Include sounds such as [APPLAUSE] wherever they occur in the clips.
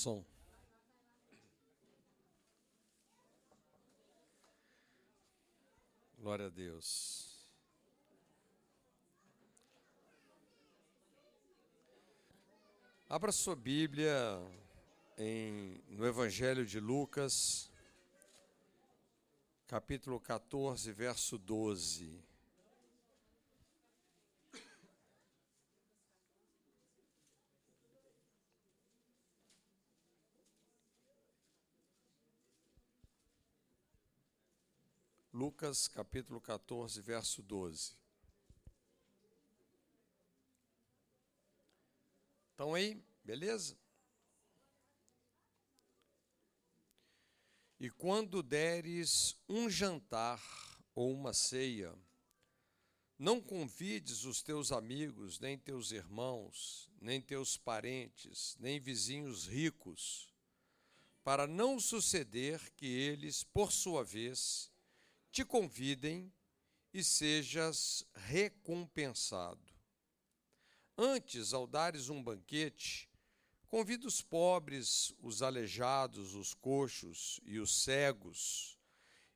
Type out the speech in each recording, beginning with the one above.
Som. Glória a Deus. Abra sua Bíblia em, no Evangelho de Lucas, capítulo 14, verso 12. Lucas capítulo 14, verso 12. Estão aí? Beleza? E quando deres um jantar ou uma ceia, não convides os teus amigos, nem teus irmãos, nem teus parentes, nem vizinhos ricos, para não suceder que eles, por sua vez, te convidem e sejas recompensado. Antes, ao dares um banquete, convida os pobres, os aleijados, os coxos e os cegos,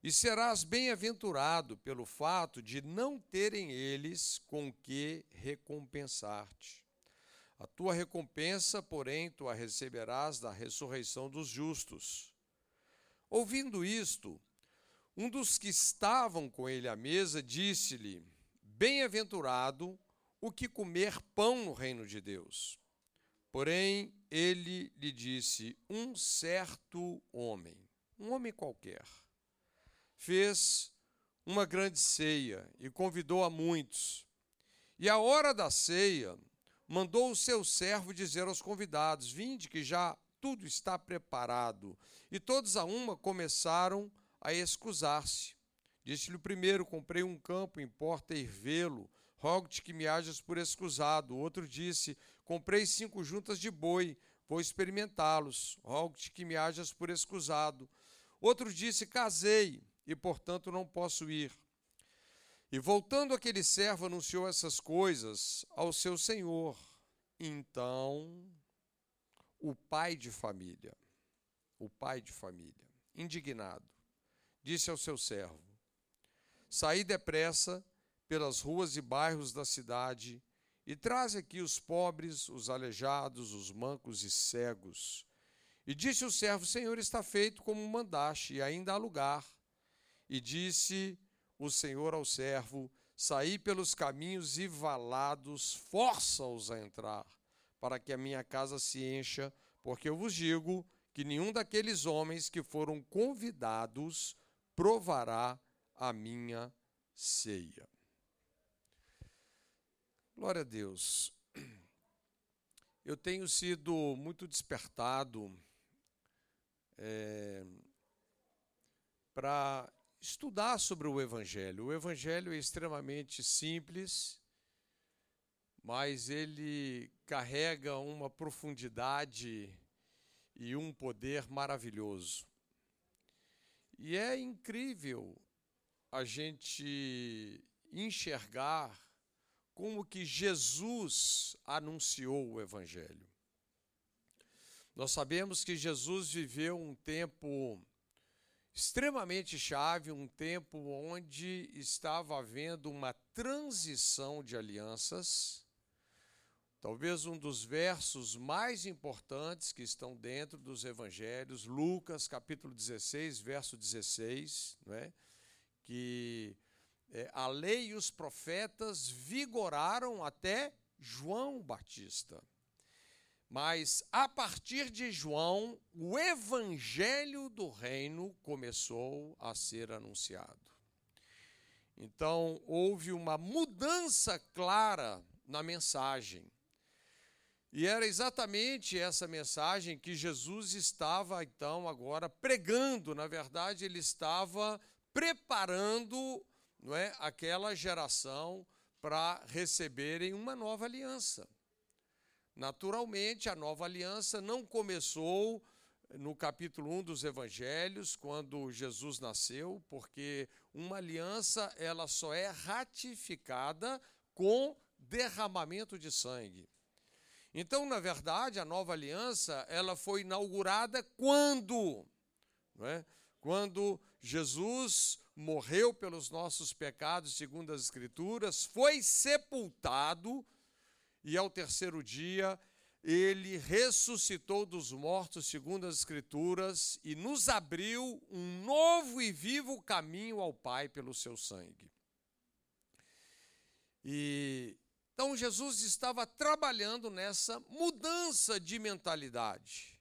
e serás bem-aventurado pelo fato de não terem eles com que recompensar-te. A tua recompensa, porém, tu a receberás da ressurreição dos justos. Ouvindo isto, um dos que estavam com ele à mesa disse-lhe: Bem-aventurado o que comer pão no reino de Deus. Porém, ele lhe disse: Um certo homem, um homem qualquer, fez uma grande ceia e convidou a muitos. E à hora da ceia, mandou o seu servo dizer aos convidados: Vinde, que já tudo está preparado. E todos a uma começaram a a excusar-se. Disse-lhe o primeiro: Comprei um campo, importa ir vê-lo. Rogo-te que me hajas por excusado. O outro disse: Comprei cinco juntas de boi, vou experimentá-los. Rogo-te que me hajas por excusado. Outro disse: Casei, e portanto não posso ir. E voltando aquele servo, anunciou essas coisas ao seu senhor. Então, o pai de família, o pai de família, indignado, disse ao seu servo: Saí depressa pelas ruas e bairros da cidade e traze aqui os pobres, os aleijados, os mancos e cegos. E disse o servo: Senhor, está feito como mandaste, e ainda há lugar. E disse o Senhor ao servo: Saí pelos caminhos e valados, força-os a entrar, para que a minha casa se encha, porque eu vos digo que nenhum daqueles homens que foram convidados provará a minha ceia. Glória a Deus. Eu tenho sido muito despertado é, para estudar sobre o Evangelho. O Evangelho é extremamente simples, mas ele carrega uma profundidade e um poder maravilhoso. E é incrível a gente enxergar como que Jesus anunciou o evangelho. Nós sabemos que Jesus viveu um tempo extremamente chave, um tempo onde estava havendo uma transição de alianças Talvez um dos versos mais importantes que estão dentro dos evangelhos, Lucas capítulo 16, verso 16, não é? que é, a lei e os profetas vigoraram até João Batista. Mas a partir de João, o evangelho do reino começou a ser anunciado. Então, houve uma mudança clara na mensagem. E era exatamente essa mensagem que Jesus estava então agora pregando, na verdade, ele estava preparando, não é, aquela geração para receberem uma nova aliança. Naturalmente, a nova aliança não começou no capítulo 1 dos evangelhos, quando Jesus nasceu, porque uma aliança ela só é ratificada com derramamento de sangue. Então, na verdade, a nova aliança ela foi inaugurada quando? Não é? Quando Jesus morreu pelos nossos pecados, segundo as Escrituras, foi sepultado e ao terceiro dia ele ressuscitou dos mortos, segundo as Escrituras, e nos abriu um novo e vivo caminho ao Pai pelo seu sangue. E então Jesus estava trabalhando nessa mudança de mentalidade.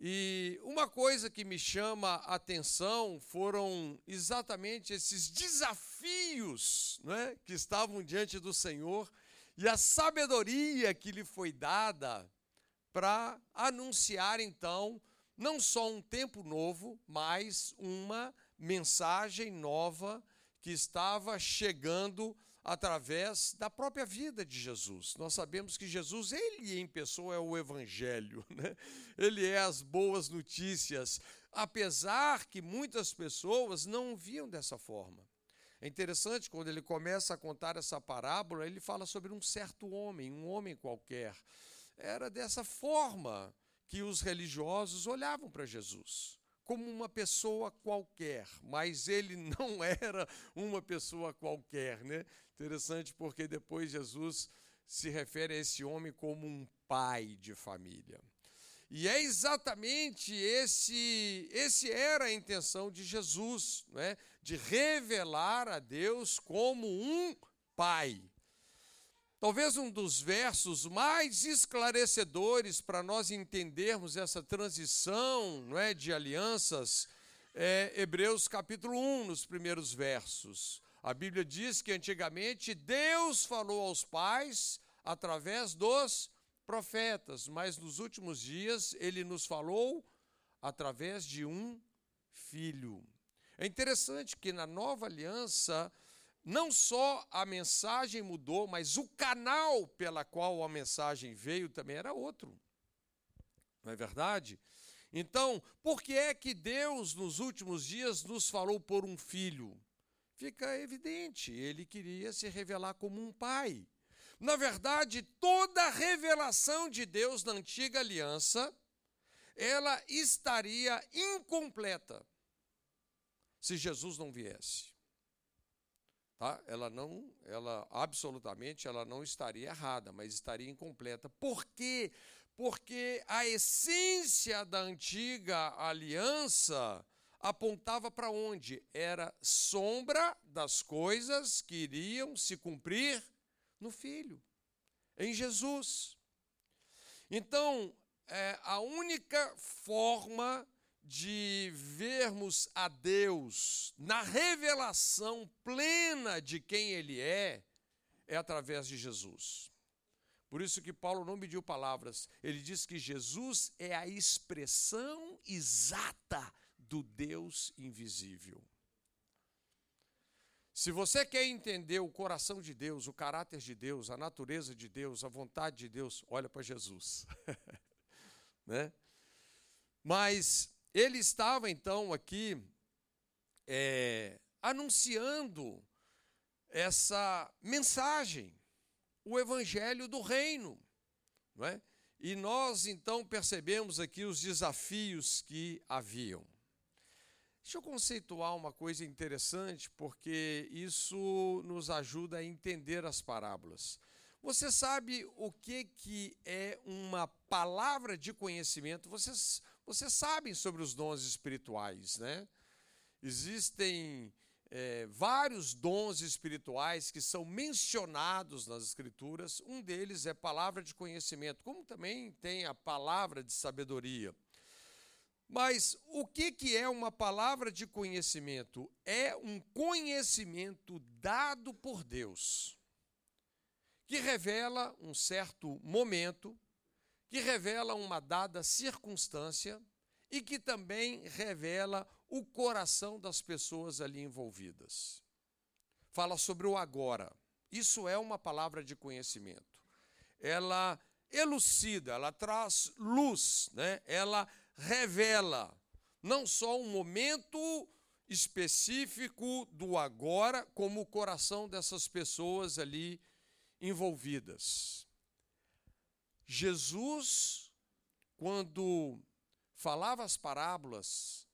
E uma coisa que me chama a atenção foram exatamente esses desafios né, que estavam diante do Senhor e a sabedoria que lhe foi dada para anunciar então não só um tempo novo, mas uma mensagem nova que estava chegando através da própria vida de Jesus. Nós sabemos que Jesus, ele em pessoa é o evangelho, [LAUGHS] né? Ele é as boas notícias, apesar que muitas pessoas não viam dessa forma. É interessante quando ele começa a contar essa parábola, ele fala sobre um certo homem, um homem qualquer. Era dessa forma que os religiosos olhavam para Jesus como uma pessoa qualquer, mas ele [LAUGHS] não era uma pessoa qualquer, né? Interessante porque depois Jesus se refere a esse homem como um pai de família. E é exatamente esse, esse era a intenção de Jesus, né? de revelar a Deus como um pai. Talvez um dos versos mais esclarecedores para nós entendermos essa transição não é, de alianças é Hebreus capítulo 1, nos primeiros versos. A Bíblia diz que antigamente Deus falou aos pais através dos profetas, mas nos últimos dias ele nos falou através de um filho. É interessante que na nova aliança não só a mensagem mudou, mas o canal pela qual a mensagem veio também era outro. Não é verdade? Então, por que é que Deus nos últimos dias nos falou por um filho? Fica evidente, ele queria se revelar como um pai. Na verdade, toda a revelação de Deus na antiga aliança, ela estaria incompleta se Jesus não viesse tá? ela não, ela absolutamente ela não estaria errada, mas estaria incompleta. Por quê? Porque a essência da antiga aliança apontava para onde? Era sombra das coisas que iriam se cumprir no Filho, em Jesus. Então, é, a única forma de vermos a Deus na revelação plena de quem Ele é, é através de Jesus. Por isso que Paulo não mediu palavras, ele diz que Jesus é a expressão exata do Deus invisível. Se você quer entender o coração de Deus, o caráter de Deus, a natureza de Deus, a vontade de Deus, olha para Jesus. [LAUGHS] né? Mas ele estava então aqui é, anunciando essa mensagem, o evangelho do reino. Não é? E nós então percebemos aqui os desafios que haviam. Deixa eu conceituar uma coisa interessante, porque isso nos ajuda a entender as parábolas. Você sabe o que, que é uma palavra de conhecimento? Vocês vocês sabem sobre os dons espirituais, né? Existem é, vários dons espirituais que são mencionados nas Escrituras. Um deles é palavra de conhecimento, como também tem a palavra de sabedoria. Mas o que, que é uma palavra de conhecimento? É um conhecimento dado por Deus, que revela um certo momento, que revela uma dada circunstância e que também revela o coração das pessoas ali envolvidas. Fala sobre o agora. Isso é uma palavra de conhecimento. Ela elucida, ela traz luz, né? ela revela não só um momento específico do agora, como o coração dessas pessoas ali envolvidas. Jesus, quando falava as parábolas,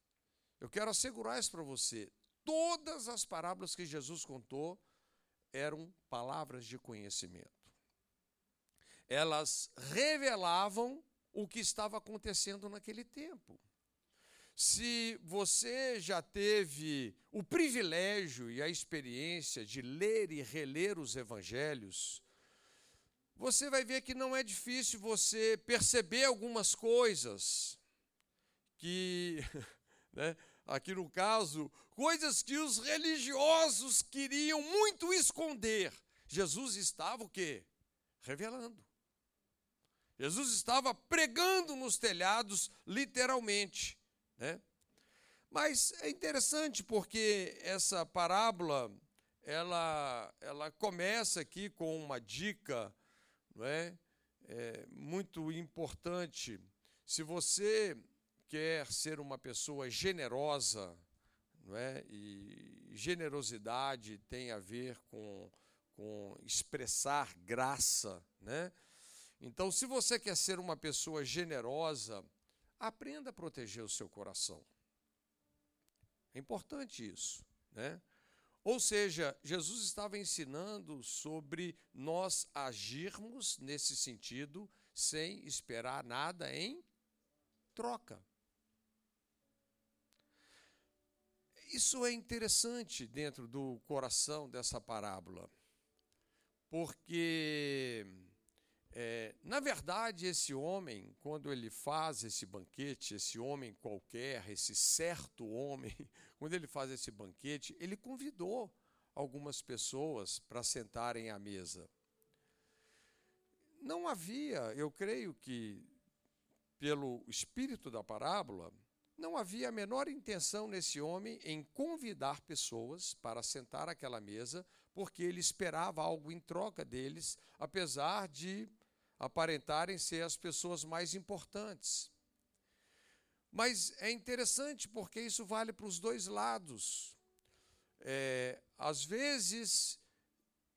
eu quero assegurar isso para você, todas as parábolas que Jesus contou eram palavras de conhecimento. Elas revelavam o que estava acontecendo naquele tempo. Se você já teve o privilégio e a experiência de ler e reler os evangelhos, você vai ver que não é difícil você perceber algumas coisas que, [LAUGHS] né, aqui no caso, coisas que os religiosos queriam muito esconder. Jesus estava o quê? Revelando. Jesus estava pregando nos telhados, literalmente. Né? Mas é interessante porque essa parábola ela, ela começa aqui com uma dica não é? é muito importante. Se você quer ser uma pessoa generosa, não é? e generosidade tem a ver com, com expressar graça, né? Então, se você quer ser uma pessoa generosa, aprenda a proteger o seu coração. É importante isso, né? Ou seja, Jesus estava ensinando sobre nós agirmos nesse sentido sem esperar nada em troca. Isso é interessante dentro do coração dessa parábola, porque é, na verdade, esse homem, quando ele faz esse banquete, esse homem qualquer, esse certo homem, [LAUGHS] quando ele faz esse banquete, ele convidou algumas pessoas para sentarem à mesa. Não havia, eu creio que, pelo espírito da parábola, não havia a menor intenção nesse homem em convidar pessoas para sentar àquela mesa, porque ele esperava algo em troca deles, apesar de aparentarem ser as pessoas mais importantes. Mas é interessante porque isso vale para os dois lados. É, às vezes,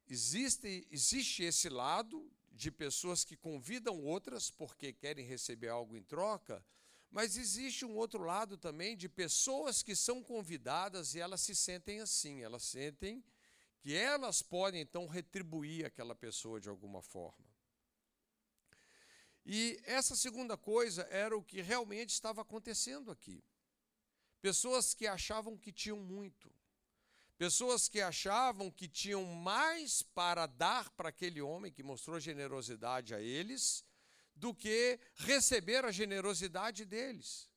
existe, existe esse lado de pessoas que convidam outras porque querem receber algo em troca, mas existe um outro lado também de pessoas que são convidadas e elas se sentem assim, elas sentem que elas podem então retribuir aquela pessoa de alguma forma. E essa segunda coisa era o que realmente estava acontecendo aqui. Pessoas que achavam que tinham muito. Pessoas que achavam que tinham mais para dar para aquele homem que mostrou generosidade a eles do que receber a generosidade deles.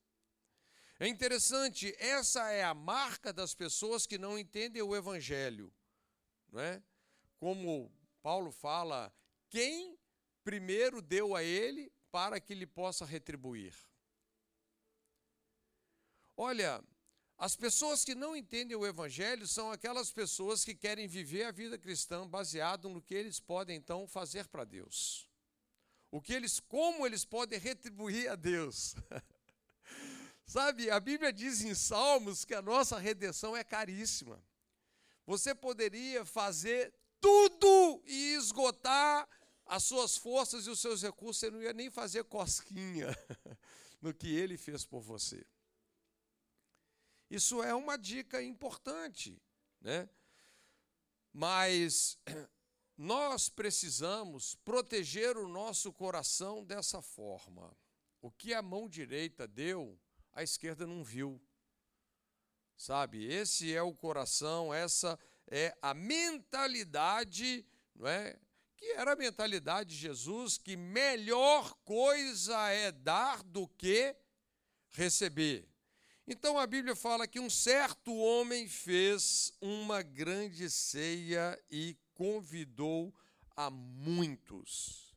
É interessante, essa é a marca das pessoas que não entendem o evangelho, não é? Como Paulo fala, quem primeiro deu a ele para que ele possa retribuir. Olha, as pessoas que não entendem o evangelho são aquelas pessoas que querem viver a vida cristã baseado no que eles podem então fazer para Deus. O que eles como eles podem retribuir a Deus. [LAUGHS] Sabe, a Bíblia diz em Salmos que a nossa redenção é caríssima. Você poderia fazer tudo e esgotar as suas forças e os seus recursos, você não ia nem fazer cosquinha [LAUGHS] no que ele fez por você. Isso é uma dica importante, né? Mas [CLEARS THROAT] nós precisamos proteger o nosso coração dessa forma. O que a mão direita deu, a esquerda não viu. Sabe? Esse é o coração, essa é a mentalidade, não é? Que era a mentalidade de Jesus, que melhor coisa é dar do que receber. Então a Bíblia fala que um certo homem fez uma grande ceia e convidou a muitos.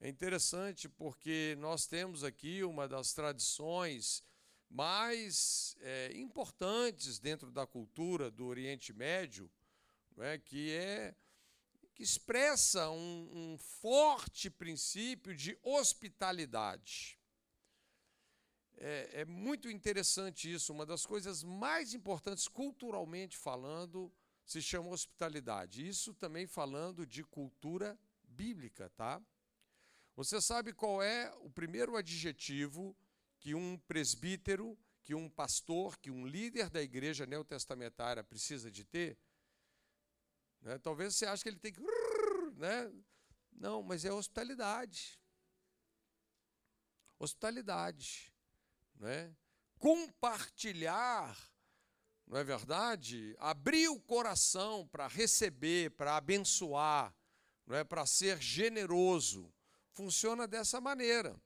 É interessante porque nós temos aqui uma das tradições mais é, importantes dentro da cultura do Oriente Médio, é, que é que expressa um, um forte princípio de hospitalidade. É, é, muito interessante isso. Uma das coisas mais importantes, culturalmente falando, se chama hospitalidade. Isso também falando de cultura bíblica, tá? Você sabe qual é o primeiro adjetivo que um presbítero, que um pastor, que um líder da igreja neotestamentária precisa de ter? Né? Talvez você ache que ele tem que. Né? Não, mas é hospitalidade. Hospitalidade. Né? Compartilhar, não é verdade? Abrir o coração para receber, para abençoar, não é? para ser generoso. Funciona dessa maneira.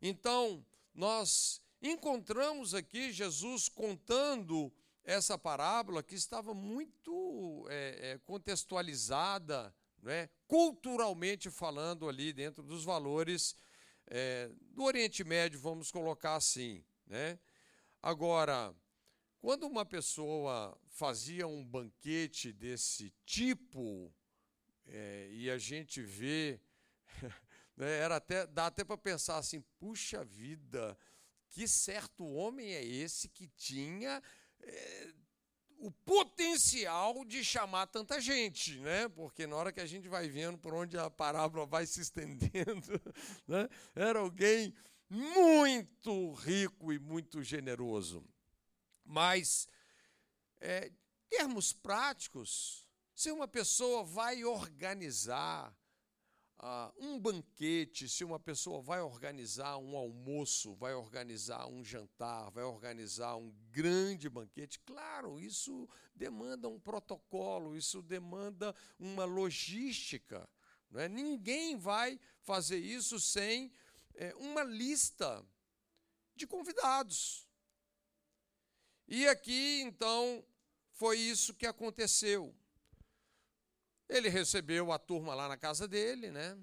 Então, nós encontramos aqui Jesus contando essa parábola que estava muito é, é, contextualizada, né, culturalmente falando, ali dentro dos valores é, do Oriente Médio, vamos colocar assim. Né? Agora, quando uma pessoa fazia um banquete desse tipo, é, e a gente vê, [LAUGHS] né, era até, dá até para pensar assim, puxa vida, que certo homem é esse que tinha é, o potencial de chamar tanta gente, né? Porque na hora que a gente vai vendo por onde a parábola vai se estendendo, [LAUGHS] né? era alguém muito rico e muito generoso. Mas, é, termos práticos, se uma pessoa vai organizar ah, um banquete, se uma pessoa vai organizar um almoço, vai organizar um jantar, vai organizar um grande banquete, claro, isso demanda um protocolo, isso demanda uma logística. Não é? Ninguém vai fazer isso sem é, uma lista de convidados. E aqui, então, foi isso que aconteceu. Ele recebeu a turma lá na casa dele, né?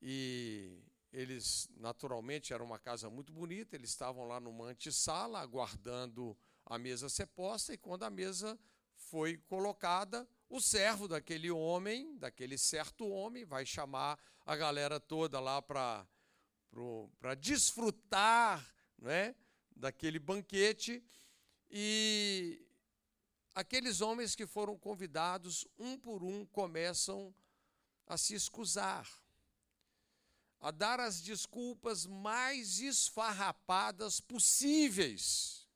E eles, naturalmente, era uma casa muito bonita, eles estavam lá numa antessala, aguardando a mesa ser posta, e quando a mesa foi colocada, o servo daquele homem, daquele certo homem, vai chamar a galera toda lá para desfrutar né, daquele banquete. E aqueles homens que foram convidados, um por um, começam a se escusar, a dar as desculpas mais esfarrapadas possíveis.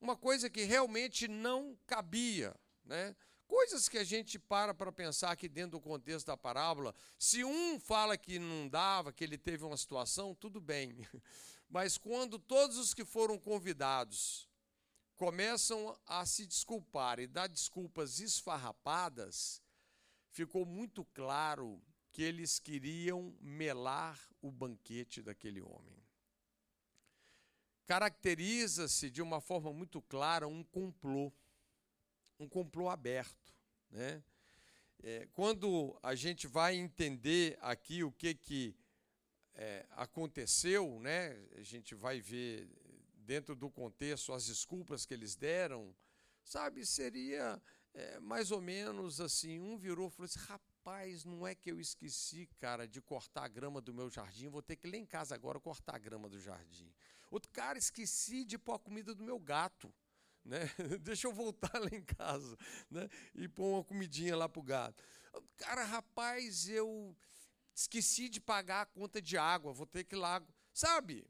Uma coisa que realmente não cabia, né? Coisas que a gente para para pensar aqui dentro do contexto da parábola. Se um fala que não dava, que ele teve uma situação, tudo bem. [LAUGHS] Mas quando todos os que foram convidados começam a se desculpar e dar desculpas esfarrapadas, ficou muito claro que eles queriam melar o banquete daquele homem. Caracteriza-se de uma forma muito clara um complô, um complô aberto. Né? É, quando a gente vai entender aqui o que, que é, aconteceu, né? a gente vai ver dentro do contexto, as desculpas que eles deram, sabe, seria é, mais ou menos assim: um virou e falou assim, rapaz, não é que eu esqueci, cara, de cortar a grama do meu jardim, vou ter que ir lá em casa agora cortar a grama do jardim. Outro cara, esqueci de pôr a comida do meu gato. Né? [LAUGHS] Deixa eu voltar lá em casa né? e pôr uma comidinha lá para o gato. Cara, rapaz, eu esqueci de pagar a conta de água, vou ter que ir lá. Sabe?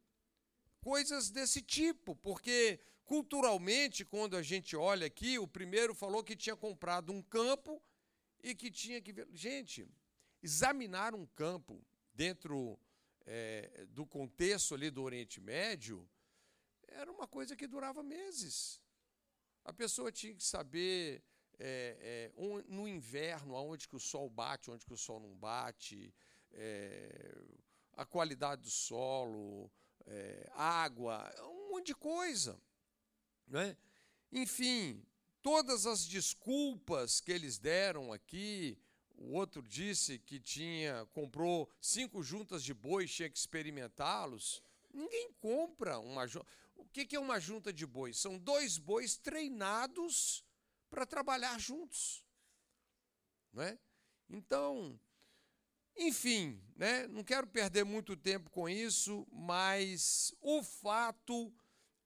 Coisas desse tipo, porque culturalmente, quando a gente olha aqui, o primeiro falou que tinha comprado um campo e que tinha que ver. Gente, examinar um campo dentro é, do contexto ali do Oriente Médio era uma coisa que durava meses. A pessoa tinha que saber é, é, no inverno aonde que o sol bate, onde que o sol não bate, é, a qualidade do solo, é, água, um monte de coisa. Né? Enfim, todas as desculpas que eles deram aqui, o outro disse que tinha comprou cinco juntas de bois, tinha que experimentá-los. Ninguém compra uma O que é uma junta de bois? São dois bois treinados para trabalhar juntos. Não é? Então, enfim, né? não quero perder muito tempo com isso, mas o fato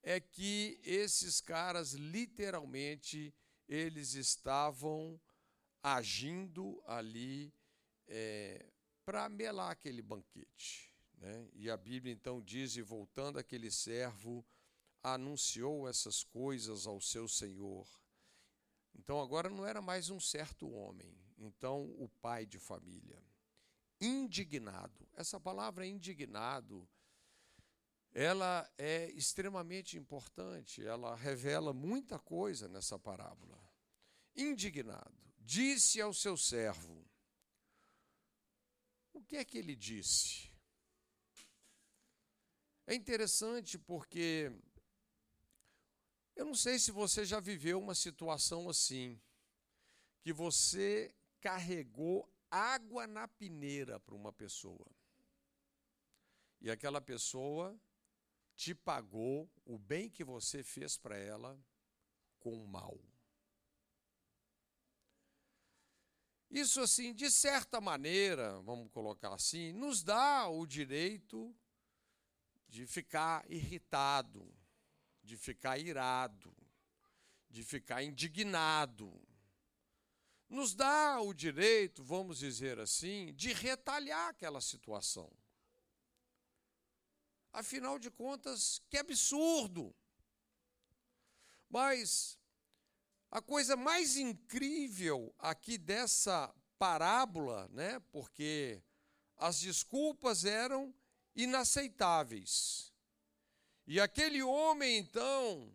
é que esses caras literalmente eles estavam agindo ali é, para melar aquele banquete. Né? E a Bíblia então diz: e voltando aquele servo, anunciou essas coisas ao seu senhor. Então agora não era mais um certo homem, então o pai de família. Indignado. Essa palavra indignado, ela é extremamente importante, ela revela muita coisa nessa parábola. Indignado. Disse ao seu servo: O que é que ele disse? É interessante porque eu não sei se você já viveu uma situação assim, que você carregou água na peneira para uma pessoa. E aquela pessoa te pagou o bem que você fez para ela com o mal. Isso, assim, de certa maneira, vamos colocar assim, nos dá o direito de ficar irritado, de ficar irado, de ficar indignado. Nos dá o direito, vamos dizer assim, de retalhar aquela situação. Afinal de contas, que absurdo! Mas a coisa mais incrível aqui dessa parábola, né, porque as desculpas eram inaceitáveis. E aquele homem, então,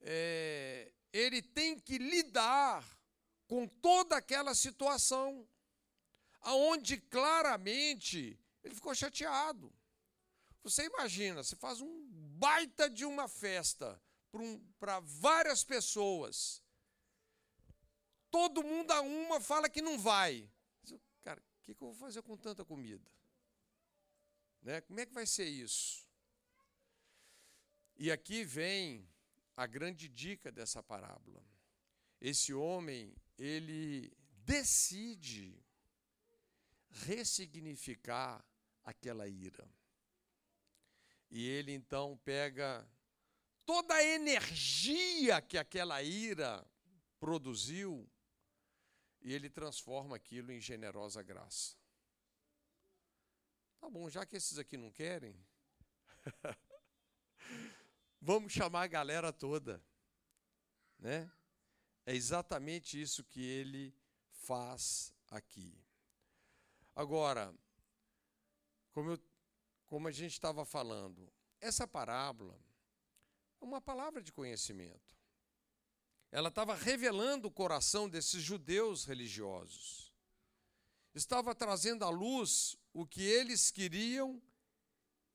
é, ele tem que lidar com toda aquela situação, aonde claramente ele ficou chateado. Você imagina, você faz um baita de uma festa para várias pessoas. Todo mundo a uma fala que não vai. Cara, o que, que eu vou fazer com tanta comida? Né? Como é que vai ser isso? E aqui vem a grande dica dessa parábola. Esse homem, ele decide ressignificar aquela ira. E ele então pega toda a energia que aquela ira produziu e ele transforma aquilo em generosa graça. Tá bom, já que esses aqui não querem, [LAUGHS] Vamos chamar a galera toda. Né? É exatamente isso que ele faz aqui. Agora, como, eu, como a gente estava falando, essa parábola é uma palavra de conhecimento. Ela estava revelando o coração desses judeus religiosos. Estava trazendo à luz o que eles queriam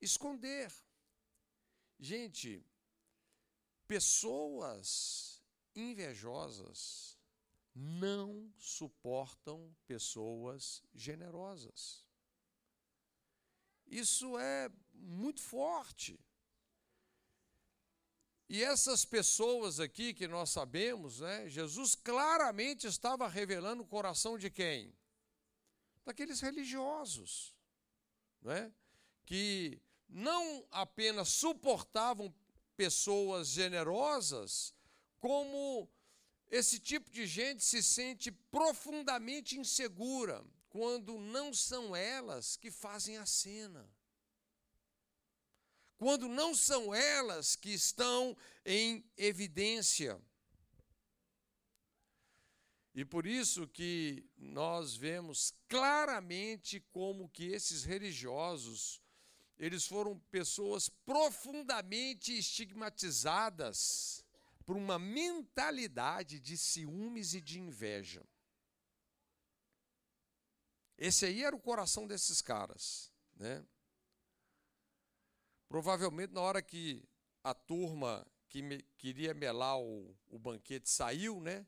esconder. Gente, Pessoas invejosas não suportam pessoas generosas. Isso é muito forte. E essas pessoas aqui que nós sabemos, né, Jesus claramente estava revelando o coração de quem? Daqueles religiosos, né, que não apenas suportavam pessoas generosas, como esse tipo de gente se sente profundamente insegura quando não são elas que fazem a cena. Quando não são elas que estão em evidência. E por isso que nós vemos claramente como que esses religiosos eles foram pessoas profundamente estigmatizadas por uma mentalidade de ciúmes e de inveja. Esse aí era o coração desses caras, né? Provavelmente na hora que a turma que me, queria melar o, o banquete saiu, né?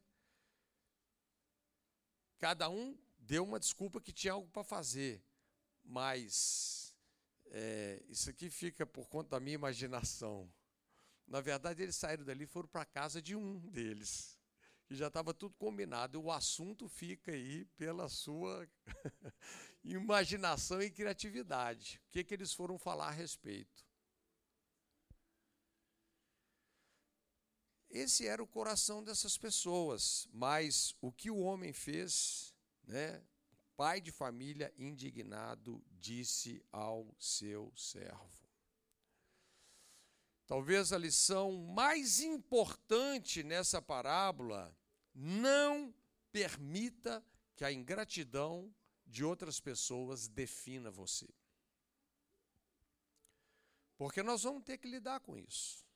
Cada um deu uma desculpa que tinha algo para fazer, mas é, isso aqui fica por conta da minha imaginação. Na verdade, eles saíram dali e foram para a casa de um deles, que já estava tudo combinado. O assunto fica aí pela sua [LAUGHS] imaginação e criatividade. O que, que eles foram falar a respeito? Esse era o coração dessas pessoas, mas o que o homem fez, né? pai de família indignado disse ao seu servo. Talvez a lição mais importante nessa parábola, não permita que a ingratidão de outras pessoas defina você. Porque nós vamos ter que lidar com isso.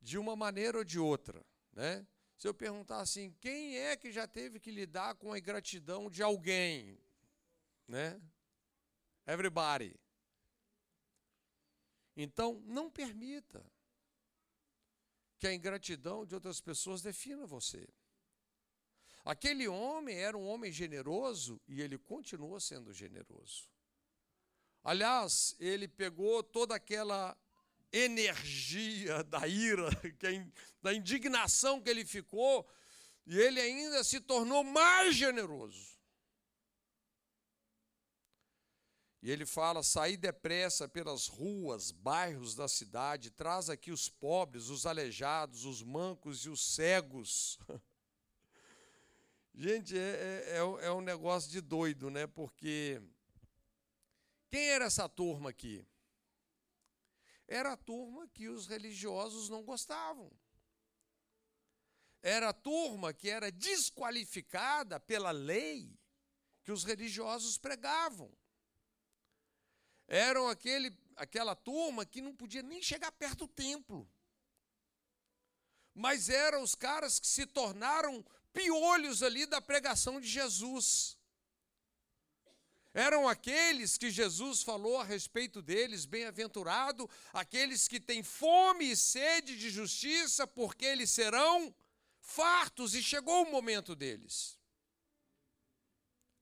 De uma maneira ou de outra, né? Se eu perguntar assim, quem é que já teve que lidar com a ingratidão de alguém? Né? Everybody. Então, não permita que a ingratidão de outras pessoas defina você. Aquele homem era um homem generoso e ele continua sendo generoso. Aliás, ele pegou toda aquela energia da ira, [LAUGHS] da indignação que ele ficou, e ele ainda se tornou mais generoso. E ele fala: saí depressa pelas ruas, bairros da cidade, traz aqui os pobres, os aleijados, os mancos e os cegos. [LAUGHS] Gente, é, é, é um negócio de doido, né? Porque quem era essa turma aqui? era a turma que os religiosos não gostavam. Era a turma que era desqualificada pela lei que os religiosos pregavam. Eram aquele, aquela turma que não podia nem chegar perto do templo. Mas eram os caras que se tornaram piolhos ali da pregação de Jesus. Eram aqueles que Jesus falou a respeito deles, bem-aventurado, aqueles que têm fome e sede de justiça, porque eles serão fartos, e chegou o momento deles.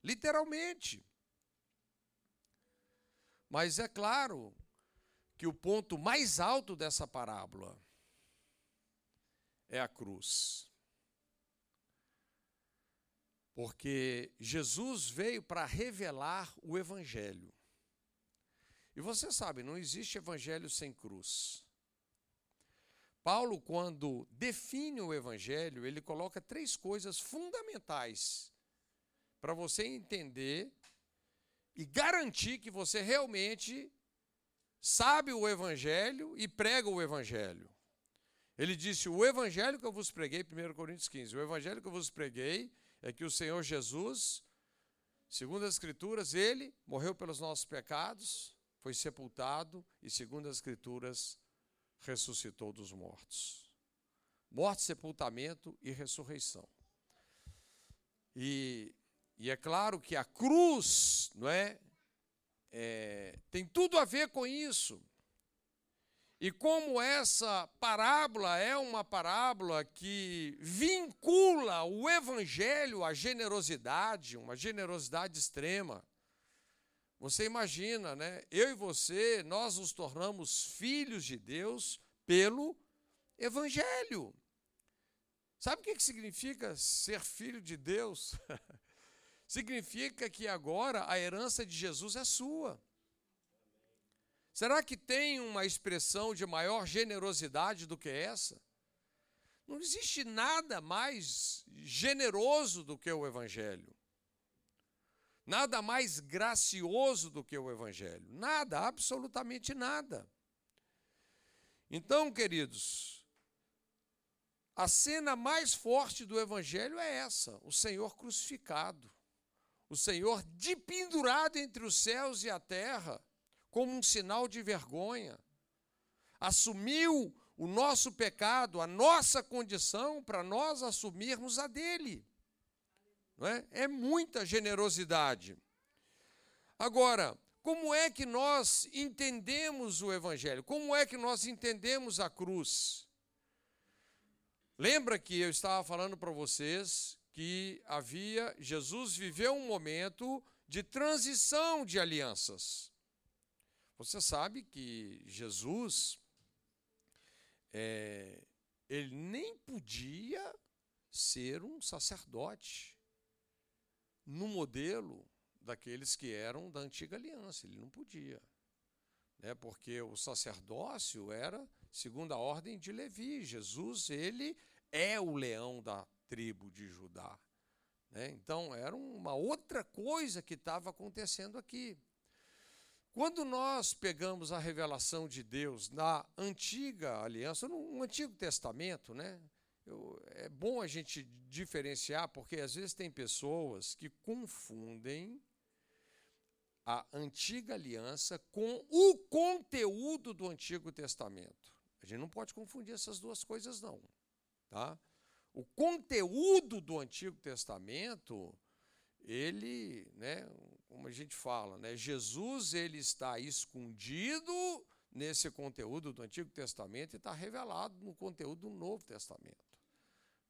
Literalmente. Mas é claro que o ponto mais alto dessa parábola é a cruz. Porque Jesus veio para revelar o Evangelho. E você sabe, não existe Evangelho sem cruz. Paulo, quando define o Evangelho, ele coloca três coisas fundamentais para você entender e garantir que você realmente sabe o Evangelho e prega o Evangelho. Ele disse: O Evangelho que eu vos preguei, 1 Coríntios 15, o Evangelho que eu vos preguei é que o Senhor Jesus, segundo as Escrituras, ele morreu pelos nossos pecados, foi sepultado e, segundo as Escrituras, ressuscitou dos mortos. Morte, sepultamento e ressurreição. E, e é claro que a cruz, não é, é, tem tudo a ver com isso. E como essa parábola é uma parábola que vincula o evangelho à generosidade, uma generosidade extrema. Você imagina, né? Eu e você, nós nos tornamos filhos de Deus pelo evangelho. Sabe o que significa ser filho de Deus? [LAUGHS] significa que agora a herança de Jesus é sua. Será que tem uma expressão de maior generosidade do que essa? Não existe nada mais generoso do que o Evangelho. Nada mais gracioso do que o Evangelho. Nada, absolutamente nada. Então, queridos, a cena mais forte do Evangelho é essa: o Senhor crucificado, o Senhor dependurado entre os céus e a terra como um sinal de vergonha. Assumiu o nosso pecado, a nossa condição, para nós assumirmos a dele. Não é? é muita generosidade. Agora, como é que nós entendemos o Evangelho? Como é que nós entendemos a cruz? Lembra que eu estava falando para vocês que havia, Jesus viveu um momento de transição de alianças. Você sabe que Jesus, é, ele nem podia ser um sacerdote no modelo daqueles que eram da antiga aliança. Ele não podia. Né, porque o sacerdócio era segundo a ordem de Levi. Jesus, ele é o leão da tribo de Judá. Né? Então, era uma outra coisa que estava acontecendo aqui. Quando nós pegamos a revelação de Deus na antiga aliança, no Antigo Testamento, né? Eu, é bom a gente diferenciar, porque às vezes tem pessoas que confundem a antiga aliança com o conteúdo do Antigo Testamento. A gente não pode confundir essas duas coisas, não. Tá? O conteúdo do Antigo Testamento, ele, né, como a gente fala, né, Jesus ele está escondido nesse conteúdo do Antigo Testamento e está revelado no conteúdo do Novo Testamento.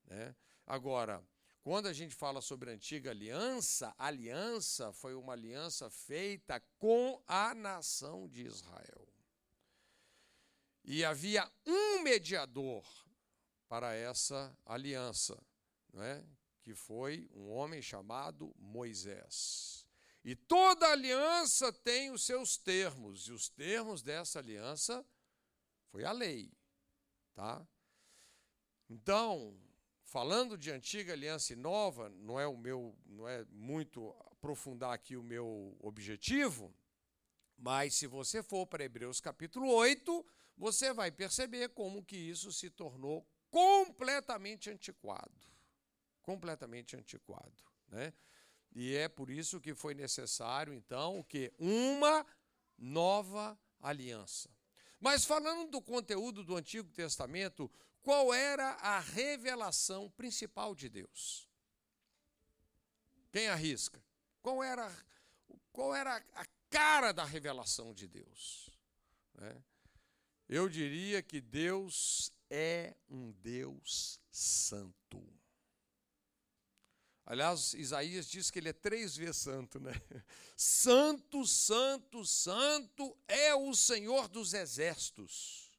Né? Agora, quando a gente fala sobre a antiga aliança, a aliança foi uma aliança feita com a nação de Israel. E havia um mediador para essa aliança, não é? que foi um homem chamado Moisés. E toda aliança tem os seus termos, e os termos dessa aliança foi a lei, tá? Então, falando de antiga aliança e nova, não é o meu, não é muito aprofundar aqui o meu objetivo, mas se você for para Hebreus capítulo 8, você vai perceber como que isso se tornou completamente antiquado. Completamente antiquado, né? E é por isso que foi necessário então o que uma nova aliança. Mas falando do conteúdo do Antigo Testamento, qual era a revelação principal de Deus? Quem arrisca? Qual era, qual era a cara da revelação de Deus? Né? Eu diria que Deus é um Deus santo. Aliás, Isaías diz que ele é três vezes santo, né? Santo, santo, santo é o Senhor dos exércitos.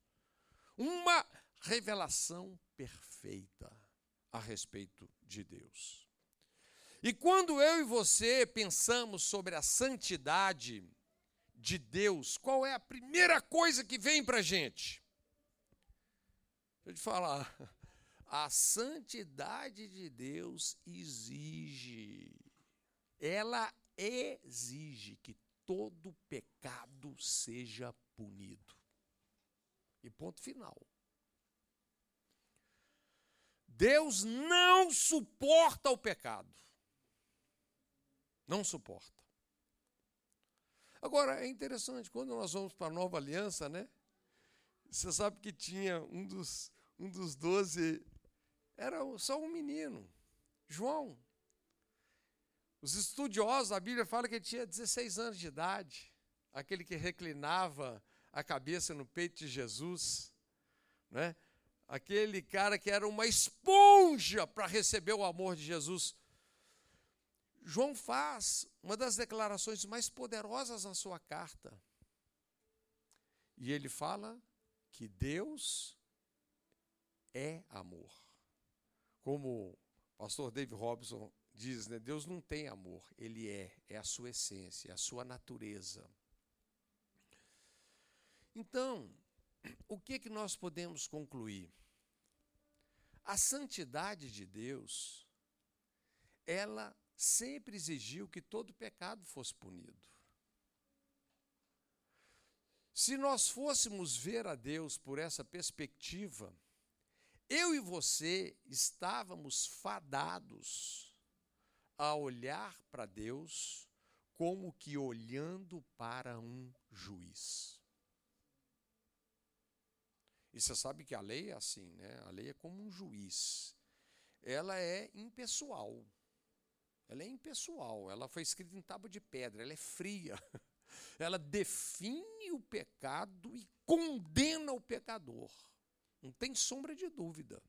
Uma revelação perfeita a respeito de Deus. E quando eu e você pensamos sobre a santidade de Deus, qual é a primeira coisa que vem para a gente? Deixa eu te falar. A santidade de Deus exige, ela exige que todo pecado seja punido. E ponto final. Deus não suporta o pecado. Não suporta. Agora, é interessante, quando nós vamos para a nova aliança, né? Você sabe que tinha um dos, um dos doze, era só um menino, João. Os estudiosos da Bíblia falam que ele tinha 16 anos de idade, aquele que reclinava a cabeça no peito de Jesus, né? aquele cara que era uma esponja para receber o amor de Jesus. João faz uma das declarações mais poderosas na sua carta. E ele fala que Deus é amor. Como o pastor David Robson diz, né, Deus não tem amor, ele é, é a sua essência, é a sua natureza. Então, o que que nós podemos concluir? A santidade de Deus, ela sempre exigiu que todo pecado fosse punido. Se nós fôssemos ver a Deus por essa perspectiva, eu e você estávamos fadados a olhar para Deus como que olhando para um juiz. E você sabe que a lei é assim, né? A lei é como um juiz. Ela é impessoal. Ela é impessoal. Ela foi escrita em tábua de pedra. Ela é fria. [LAUGHS] Ela define o pecado e condena o pecador. Não tem sombra de dúvida.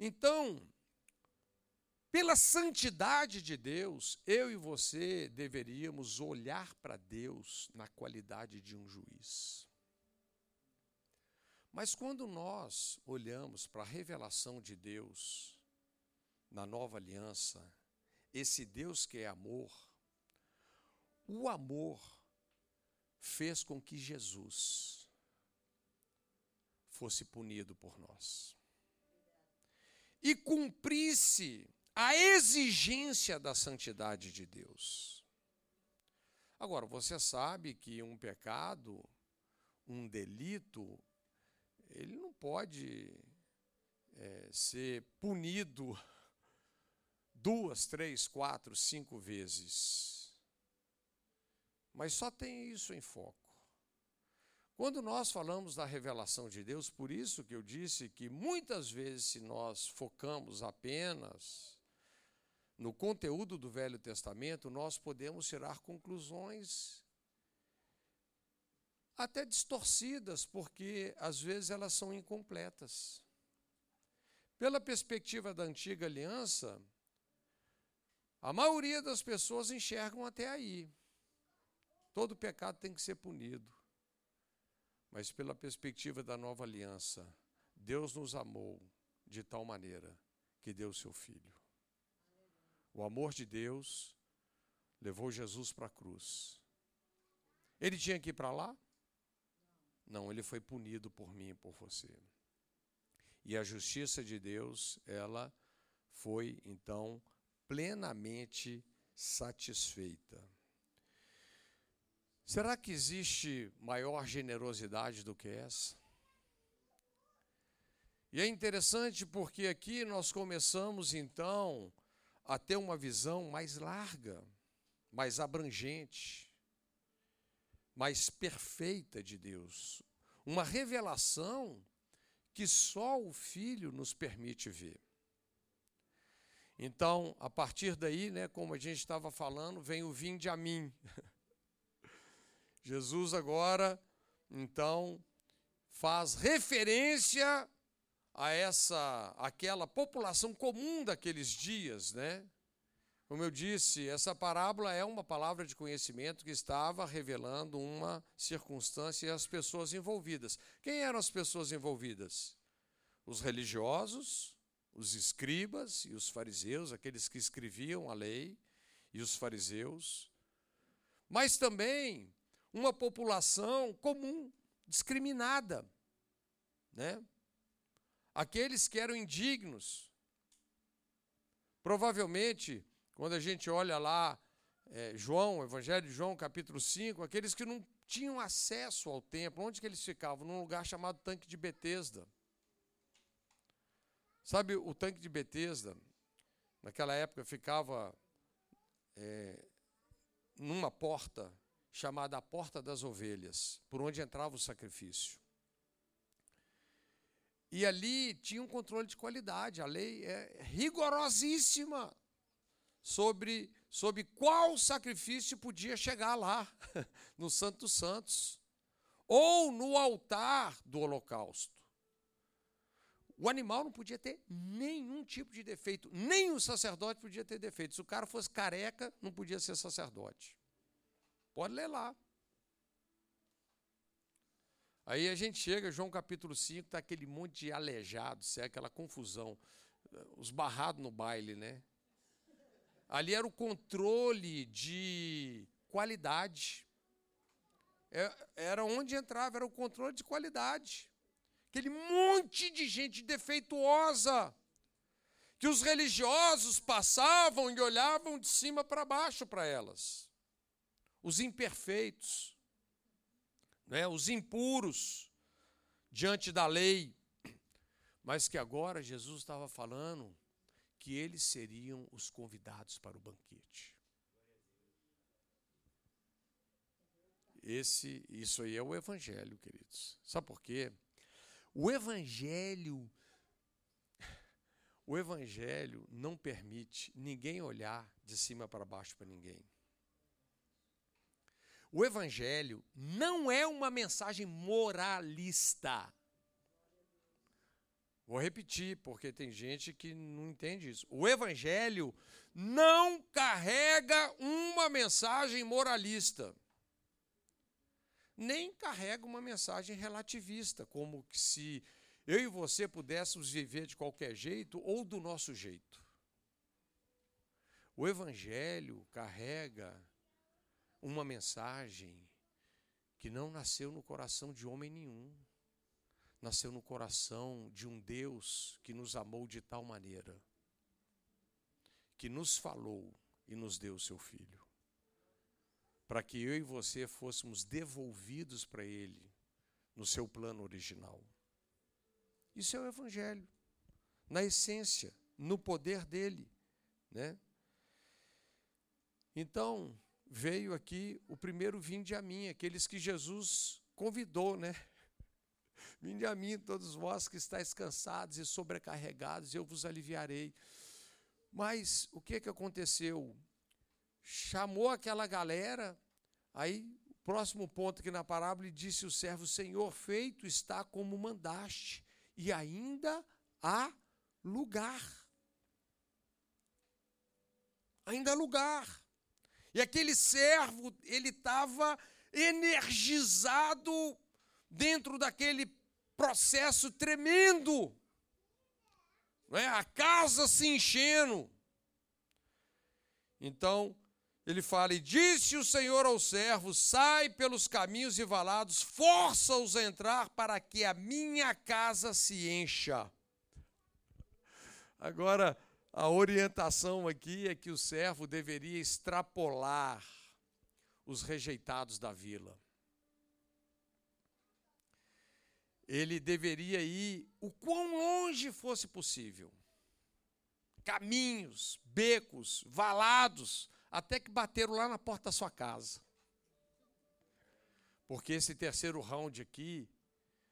Então, pela santidade de Deus, eu e você deveríamos olhar para Deus na qualidade de um juiz. Mas quando nós olhamos para a revelação de Deus na nova aliança, esse Deus que é amor, o amor fez com que Jesus fosse punido por nós e cumprisse a exigência da santidade de Deus. Agora, você sabe que um pecado, um delito, ele não pode é, ser punido [LAUGHS] duas, três, quatro, cinco vezes. Mas só tem isso em foco. Quando nós falamos da revelação de Deus, por isso que eu disse que muitas vezes, se nós focamos apenas no conteúdo do Velho Testamento, nós podemos tirar conclusões até distorcidas, porque às vezes elas são incompletas. Pela perspectiva da antiga aliança, a maioria das pessoas enxergam até aí. Todo pecado tem que ser punido. Mas pela perspectiva da nova aliança, Deus nos amou de tal maneira que deu seu filho. O amor de Deus levou Jesus para a cruz. Ele tinha que ir para lá? Não, ele foi punido por mim e por você. E a justiça de Deus, ela foi então plenamente satisfeita. Será que existe maior generosidade do que essa? E é interessante porque aqui nós começamos então a ter uma visão mais larga, mais abrangente, mais perfeita de Deus. Uma revelação que só o Filho nos permite ver. Então, a partir daí, né, como a gente estava falando, vem o vinde a mim. [LAUGHS] Jesus agora, então, faz referência a essa aquela população comum daqueles dias, né? Como eu disse, essa parábola é uma palavra de conhecimento que estava revelando uma circunstância e as pessoas envolvidas. Quem eram as pessoas envolvidas? Os religiosos, os escribas e os fariseus, aqueles que escreviam a lei, e os fariseus, mas também uma população comum, discriminada, né? Aqueles que eram indignos. Provavelmente, quando a gente olha lá, é, João, Evangelho de João, capítulo 5, aqueles que não tinham acesso ao templo, onde que eles ficavam? Num lugar chamado Tanque de Betesda. Sabe, o Tanque de Betesda, naquela época ficava é, numa porta chamada a Porta das Ovelhas, por onde entrava o sacrifício. E ali tinha um controle de qualidade, a lei é rigorosíssima sobre, sobre qual sacrifício podia chegar lá, [LAUGHS] no Santo dos Santos, ou no altar do holocausto. O animal não podia ter nenhum tipo de defeito, nem o sacerdote podia ter defeito. Se o cara fosse careca, não podia ser sacerdote. Pode ler lá. Aí a gente chega, João capítulo 5, está aquele monte de alejados, é aquela confusão, os barrados no baile, né? Ali era o controle de qualidade. É, era onde entrava, era o controle de qualidade. Aquele monte de gente defeituosa, que os religiosos passavam e olhavam de cima para baixo para elas os imperfeitos, né, os impuros diante da lei, mas que agora Jesus estava falando que eles seriam os convidados para o banquete. Esse, isso aí é o evangelho, queridos. Sabe por quê? O evangelho o evangelho não permite ninguém olhar de cima para baixo para ninguém. O Evangelho não é uma mensagem moralista. Vou repetir, porque tem gente que não entende isso. O Evangelho não carrega uma mensagem moralista, nem carrega uma mensagem relativista, como se eu e você pudéssemos viver de qualquer jeito ou do nosso jeito. O Evangelho carrega uma mensagem que não nasceu no coração de homem nenhum, nasceu no coração de um Deus que nos amou de tal maneira que nos falou e nos deu o seu filho, para que eu e você fôssemos devolvidos para ele no seu plano original. Isso é o evangelho, na essência, no poder dele, né? Então, veio aqui o primeiro vinde a mim, aqueles que Jesus convidou, né? [LAUGHS] Vinde a mim, todos vós que estáis cansados e sobrecarregados, eu vos aliviarei. Mas o que, que aconteceu? Chamou aquela galera, aí, o próximo ponto aqui na parábola, disse o servo: Senhor, feito está como mandaste, e ainda há lugar. Ainda há lugar. E aquele servo, ele estava energizado dentro daquele processo tremendo. É? A casa se enchendo. Então, ele fala: E disse o Senhor ao servo: Sai pelos caminhos e valados, força-os a entrar para que a minha casa se encha. Agora, a orientação aqui é que o servo deveria extrapolar os rejeitados da vila. Ele deveria ir o quão longe fosse possível. Caminhos, becos, valados, até que bateram lá na porta da sua casa. Porque esse terceiro round aqui,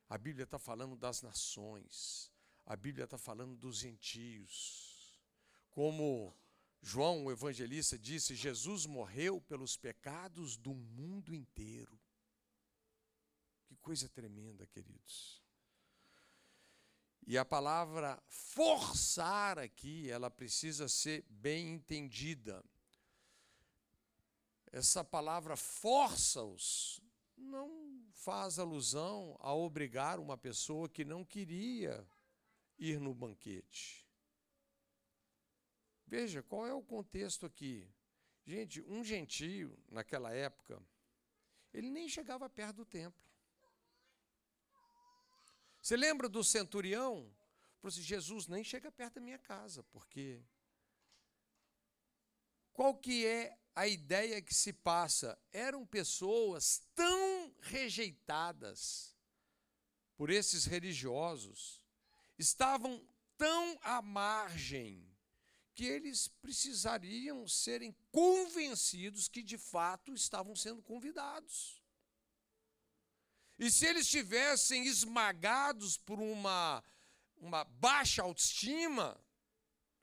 a Bíblia está falando das nações, a Bíblia está falando dos gentios como João, o evangelista, disse: Jesus morreu pelos pecados do mundo inteiro. Que coisa tremenda, queridos. E a palavra forçar aqui, ela precisa ser bem entendida. Essa palavra força-os não faz alusão a obrigar uma pessoa que não queria ir no banquete. Veja qual é o contexto aqui. Gente, um gentio, naquela época, ele nem chegava perto do templo. Você lembra do centurião? Falou assim: Jesus nem chega perto da minha casa, porque. Qual que é a ideia que se passa? Eram pessoas tão rejeitadas por esses religiosos, estavam tão à margem que eles precisariam serem convencidos que de fato estavam sendo convidados. E se eles estivessem esmagados por uma, uma baixa autoestima,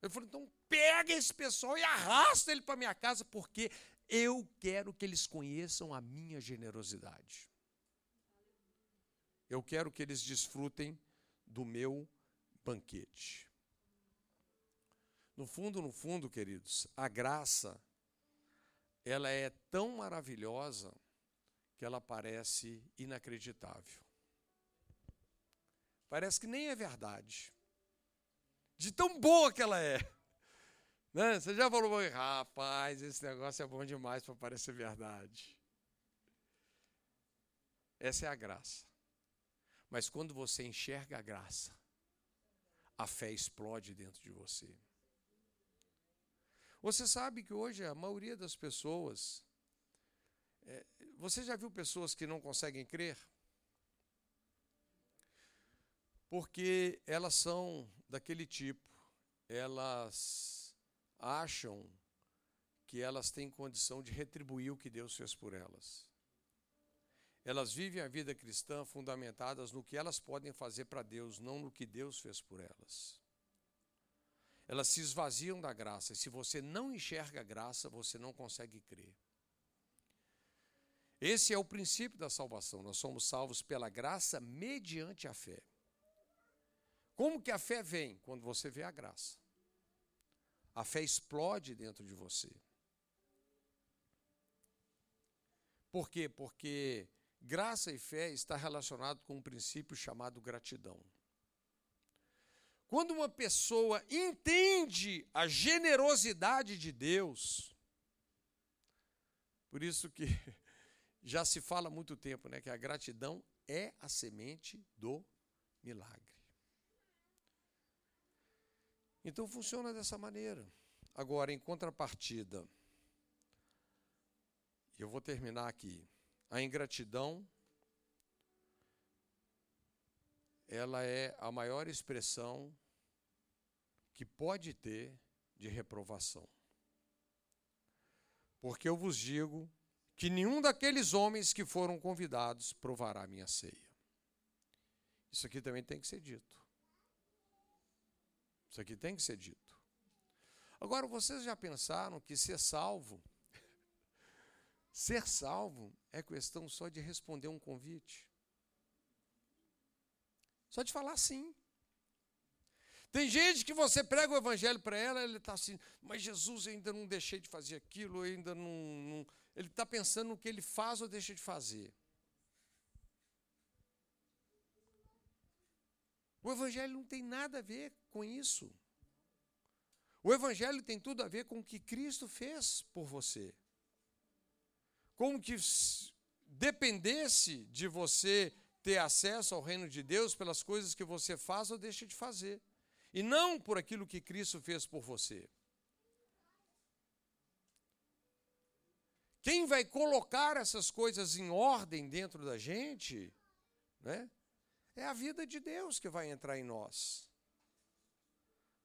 eu falei, então pega esse pessoal e arrasta ele para minha casa, porque eu quero que eles conheçam a minha generosidade. Eu quero que eles desfrutem do meu banquete. No fundo, no fundo, queridos, a graça ela é tão maravilhosa que ela parece inacreditável. Parece que nem é verdade. De tão boa que ela é. [LAUGHS] Né? Você já falou, rapaz, esse negócio é bom demais para parecer verdade. Essa é a graça. Mas quando você enxerga a graça, a fé explode dentro de você. Você sabe que hoje a maioria das pessoas. É, você já viu pessoas que não conseguem crer? Porque elas são daquele tipo, elas acham que elas têm condição de retribuir o que Deus fez por elas. Elas vivem a vida cristã fundamentadas no que elas podem fazer para Deus, não no que Deus fez por elas elas se esvaziam da graça. E se você não enxerga a graça, você não consegue crer. Esse é o princípio da salvação. Nós somos salvos pela graça mediante a fé. Como que a fé vem? Quando você vê a graça. A fé explode dentro de você. Por quê? Porque graça e fé está relacionado com um princípio chamado gratidão. Quando uma pessoa entende a generosidade de Deus, por isso que [LAUGHS] já se fala há muito tempo, né, que a gratidão é a semente do milagre. Então funciona dessa maneira. Agora, em contrapartida, eu vou terminar aqui. A ingratidão ela é a maior expressão que pode ter de reprovação. Porque eu vos digo que nenhum daqueles homens que foram convidados provará a minha ceia. Isso aqui também tem que ser dito. Isso aqui tem que ser dito. Agora, vocês já pensaram que ser salvo, [LAUGHS] ser salvo é questão só de responder um convite? Só de falar sim. Tem gente que você prega o evangelho para ela, ele está assim, mas Jesus ainda não deixei de fazer aquilo, ainda não. não ele está pensando no que ele faz ou deixa de fazer. O Evangelho não tem nada a ver com isso. O Evangelho tem tudo a ver com o que Cristo fez por você. Como que dependesse de você ter acesso ao reino de Deus pelas coisas que você faz ou deixa de fazer. E não por aquilo que Cristo fez por você. Quem vai colocar essas coisas em ordem dentro da gente, né? É a vida de Deus que vai entrar em nós.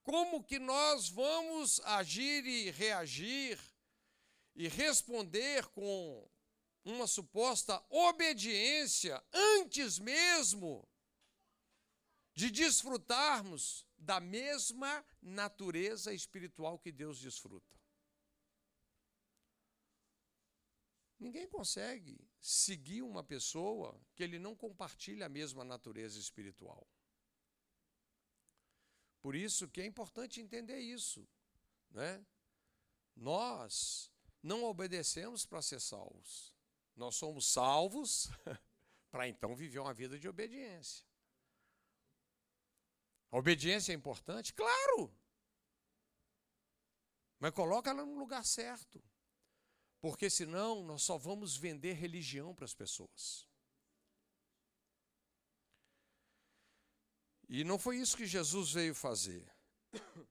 Como que nós vamos agir e reagir e responder com uma suposta obediência antes mesmo de desfrutarmos da mesma natureza espiritual que Deus desfruta. Ninguém consegue seguir uma pessoa que ele não compartilha a mesma natureza espiritual. Por isso que é importante entender isso. Né? Nós não obedecemos para ser salvos. Nós somos salvos [LAUGHS] para então viver uma vida de obediência. A obediência é importante? Claro! Mas coloca ela no lugar certo. Porque senão nós só vamos vender religião para as pessoas. E não foi isso que Jesus veio fazer. [COUGHS]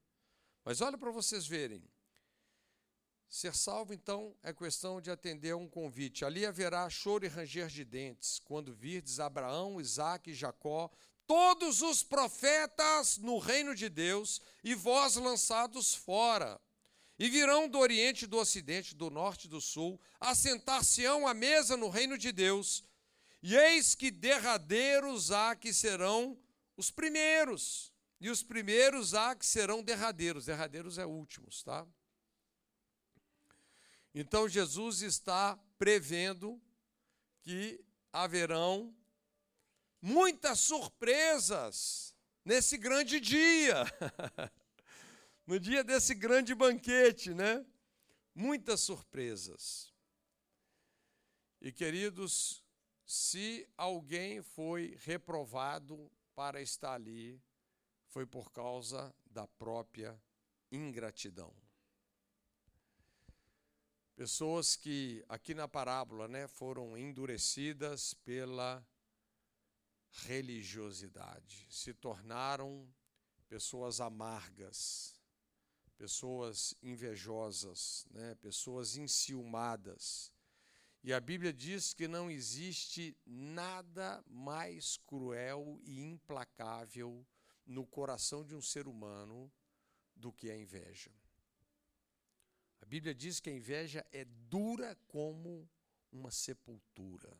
Mas olha para vocês verem. Ser salvo, então, é questão de atender a um convite. Ali haverá choro e ranger de dentes, quando virdes Abraão, Isaque e Jacó, todos os profetas no reino de Deus, e vós lançados fora. E virão do Oriente, do Ocidente, do Norte e do Sul, assentar-se-ão à mesa no reino de Deus. E eis que derradeiros há que serão os primeiros, e os primeiros há que serão derradeiros. Derradeiros é últimos, tá? Então Jesus está prevendo que haverão muitas surpresas nesse grande dia. [LAUGHS] no dia desse grande banquete, né? Muitas surpresas. E queridos, se alguém foi reprovado para estar ali, foi por causa da própria ingratidão. Pessoas que aqui na parábola, né, foram endurecidas pela religiosidade, se tornaram pessoas amargas, pessoas invejosas, né? pessoas enciumadas. E a Bíblia diz que não existe nada mais cruel e implacável no coração de um ser humano do que a inveja. A Bíblia diz que a inveja é dura como uma sepultura.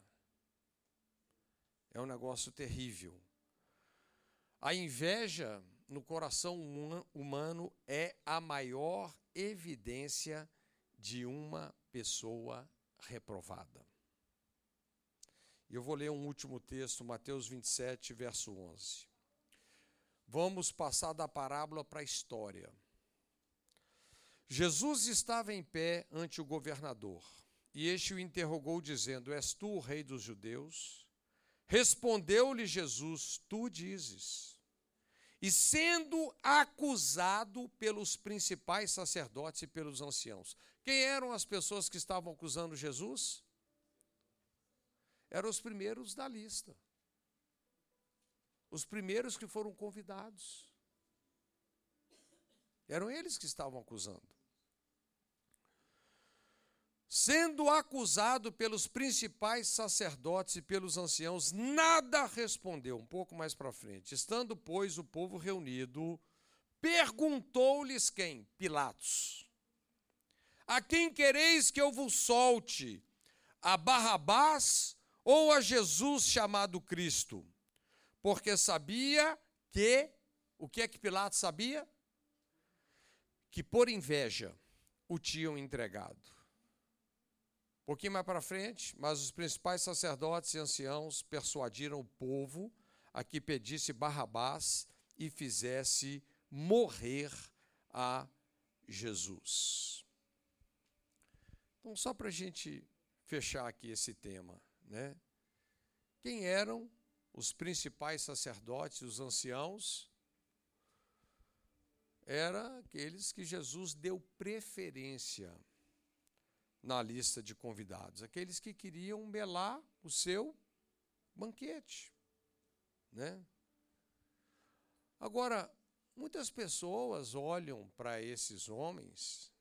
É um negócio terrível. A inveja no coração humano é a maior evidência de uma pessoa reprovada. E eu vou ler um último texto, Mateus 27, verso 11. Vamos passar da parábola para a história. Jesus estava em pé ante o governador, e este o interrogou, dizendo: És tu o rei dos judeus? Respondeu-lhe Jesus: Tu dizes e sendo acusado pelos principais sacerdotes e pelos anciãos. Quem eram as pessoas que estavam acusando Jesus? Eram os primeiros da lista. Os primeiros que foram convidados. Eram eles que estavam acusando. sendo acusado pelos principais sacerdotes e pelos anciãos, nada respondeu. Um pouco mais para frente. Estando, pois, o povo reunido, perguntou-lhes quem? Pilatos. A quem quereis que eu vos solte? A Barrabás ou a Jesus chamado Cristo? Porque sabia que, o que é que Pilatos sabia? Que por inveja o tinham entregado. Um pouquinho mais para frente, mas os principais sacerdotes e anciãos persuadiram o povo a que pedisse Barrabás e fizesse morrer a Jesus. Então, só para a gente fechar aqui esse tema, né? Quem eram os principais sacerdotes, os anciãos? Era aqueles que Jesus deu preferência na lista de convidados, aqueles que queriam melar o seu banquete, né? Agora, muitas pessoas olham para esses homens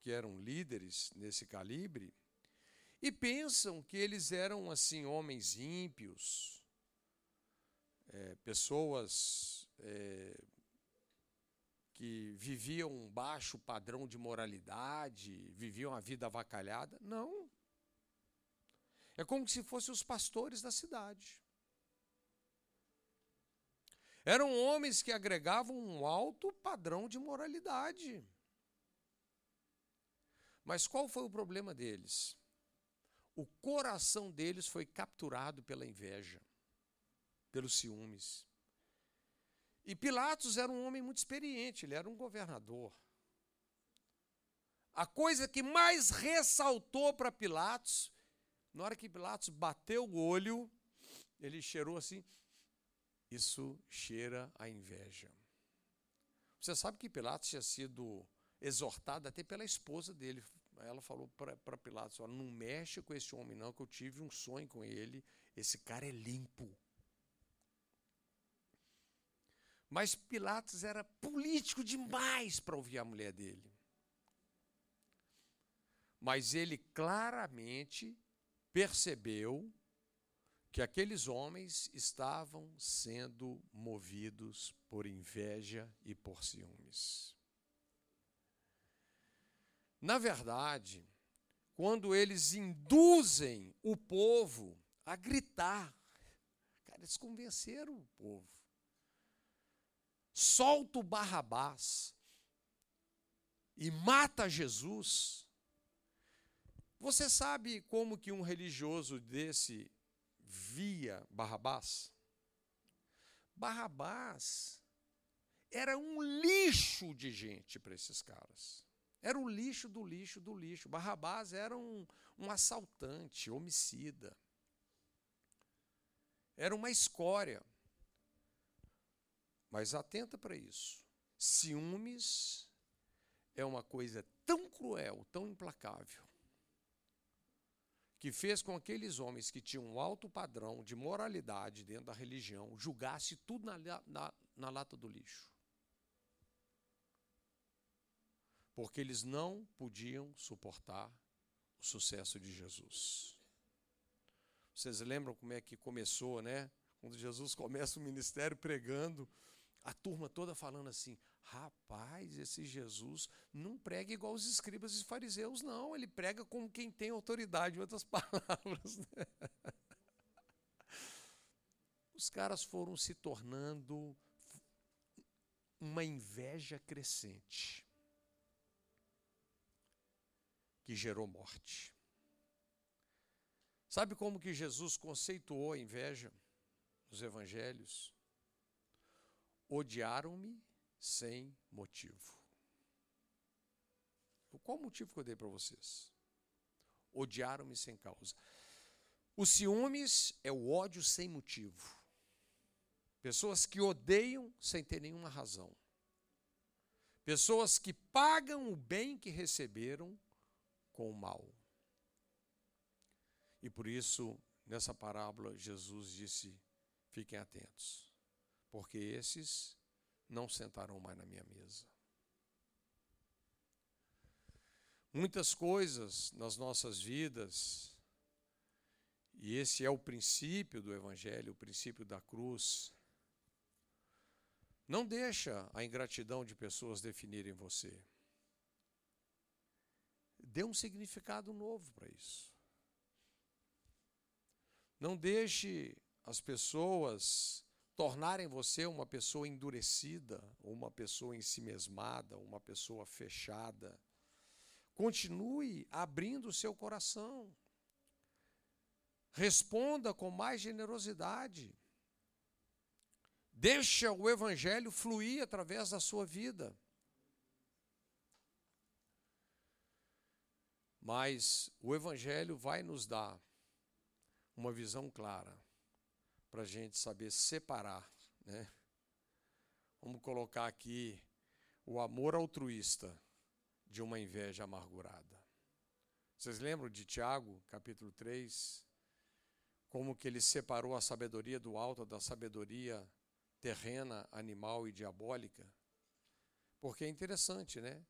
que eram líderes nesse calibre, e pensam que eles eram assim homens ímpios, é, pessoas é, que viviam um baixo padrão de moralidade, viviam a vida avacalhada. Não. É como se fossem os pastores da cidade. Eram homens que agregavam um alto padrão de moralidade. Mas qual foi o problema deles? O coração deles foi capturado pela inveja, pelos ciúmes. E Pilatos era um homem muito experiente, ele era um governador. A coisa que mais ressaltou para Pilatos, na hora que Pilatos bateu o olho, ele cheirou assim: isso cheira a inveja. Você sabe que Pilatos tinha sido exortada até pela esposa dele. Ela falou para Pilatos: não mexe com esse homem, não, que eu tive um sonho com ele. Esse cara é limpo. Mas Pilatos era político demais para ouvir a mulher dele. Mas ele claramente percebeu que aqueles homens estavam sendo movidos por inveja e por ciúmes. Na verdade, quando eles induzem o povo a gritar, cara, eles convenceram o povo. Solta o Barrabás e mata Jesus. Você sabe como que um religioso desse via Barrabás? Barrabás era um lixo de gente para esses caras. Era o lixo do lixo do lixo. Barrabás era um, um assaltante, homicida. Era uma escória. Mas atenta para isso. Ciúmes é uma coisa tão cruel, tão implacável, que fez com que aqueles homens que tinham um alto padrão de moralidade dentro da religião julgasse tudo na, na, na lata do lixo. porque eles não podiam suportar o sucesso de Jesus. Vocês lembram como é que começou, né? Quando Jesus começa o ministério pregando, a turma toda falando assim: rapaz, esse Jesus não prega igual os escribas e fariseus, não. Ele prega como quem tem autoridade, em outras [LAUGHS] palavras. Né? Os caras foram se tornando uma inveja crescente que gerou morte. Sabe como que Jesus conceituou a inveja nos evangelhos? Odiaram-me sem motivo. Qual o motivo que eu dei para vocês? Odiaram-me sem causa. O ciúmes é o ódio sem motivo. Pessoas que odeiam sem ter nenhuma razão. Pessoas que pagam o bem que receberam com o mal. E por isso, nessa parábola, Jesus disse: fiquem atentos, porque esses não sentarão mais na minha mesa. Muitas coisas nas nossas vidas, e esse é o princípio do Evangelho, o princípio da cruz. Não deixa a ingratidão de pessoas definirem você. Dê um significado novo para isso. Não deixe as pessoas tornarem você uma pessoa endurecida, uma pessoa ensimesmada, uma pessoa fechada. Continue abrindo o seu coração. Responda com mais generosidade. Deixa o evangelho fluir através da sua vida. Mas o evangelho vai nos dar uma visão clara para a gente saber separar, né? Vamos colocar aqui o amor altruísta de uma inveja amargurada. Vocês lembram de Tiago, capítulo 3? Como que ele separou a sabedoria do alto da sabedoria terrena, animal e diabólica? Porque é interessante, né?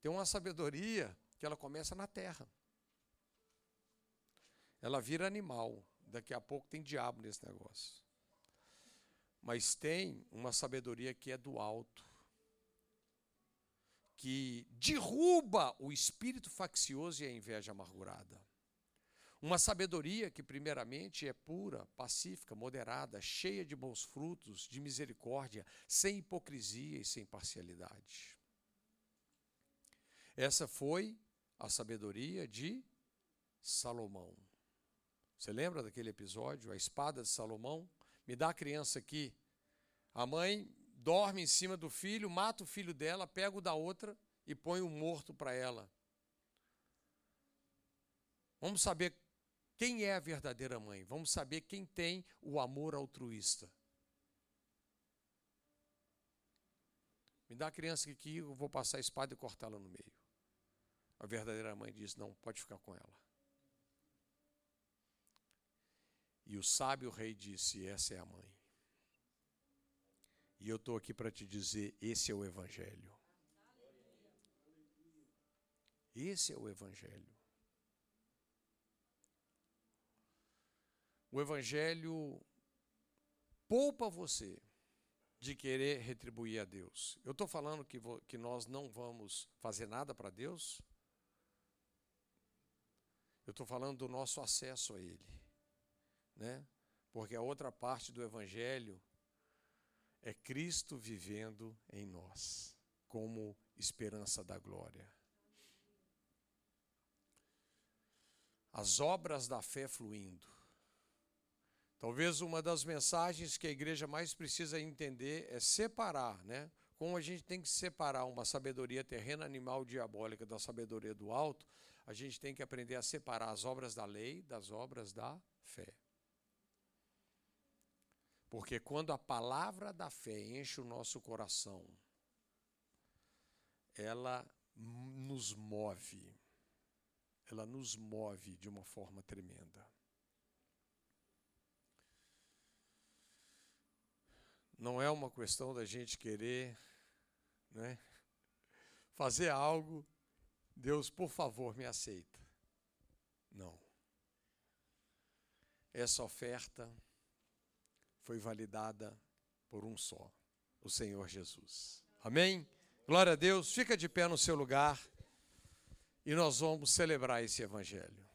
Tem uma sabedoria que ela começa na terra. Ela vira animal. Daqui a pouco tem diabo nesse negócio. Mas tem uma sabedoria que é do alto, que derruba o espírito faccioso e a inveja amargurada. Uma sabedoria que, primeiramente, é pura, pacífica, moderada, cheia de bons frutos, de misericórdia, sem hipocrisia e sem parcialidade. Essa foi a sabedoria de Salomão. Você lembra daquele episódio, a espada de Salomão? Me dá a criança aqui. A mãe dorme em cima do filho, mata o filho dela, pega o da outra e põe o morto para ela. Vamos saber quem é a verdadeira mãe. Vamos saber quem tem o amor altruísta. Me dá a criança aqui, eu vou passar a espada e cortá-la no meio. A verdadeira mãe diz: Não, pode ficar com ela. E o sábio rei disse: Essa é a mãe. E eu estou aqui para te dizer: esse é o Evangelho. Esse é o Evangelho. O Evangelho poupa você de querer retribuir a Deus. Eu estou falando que, que nós não vamos fazer nada para Deus. Eu estou falando do nosso acesso a Ele né? Porque a outra parte do evangelho é Cristo vivendo em nós como esperança da glória. As obras da fé fluindo. Talvez uma das mensagens que a igreja mais precisa entender é separar, né? Como a gente tem que separar uma sabedoria terrena, animal, diabólica da sabedoria do alto, a gente tem que aprender a separar as obras da lei das obras da fé. Porque quando a palavra da fé enche o nosso coração, ela nos move. Ela nos move de uma forma tremenda. Não é uma questão da gente querer né, fazer algo, Deus, por favor, me aceita. Não. Essa oferta foi validada por um só, o Senhor Jesus. Amém? Glória a Deus. Fica de pé no seu lugar e nós vamos celebrar esse Evangelho.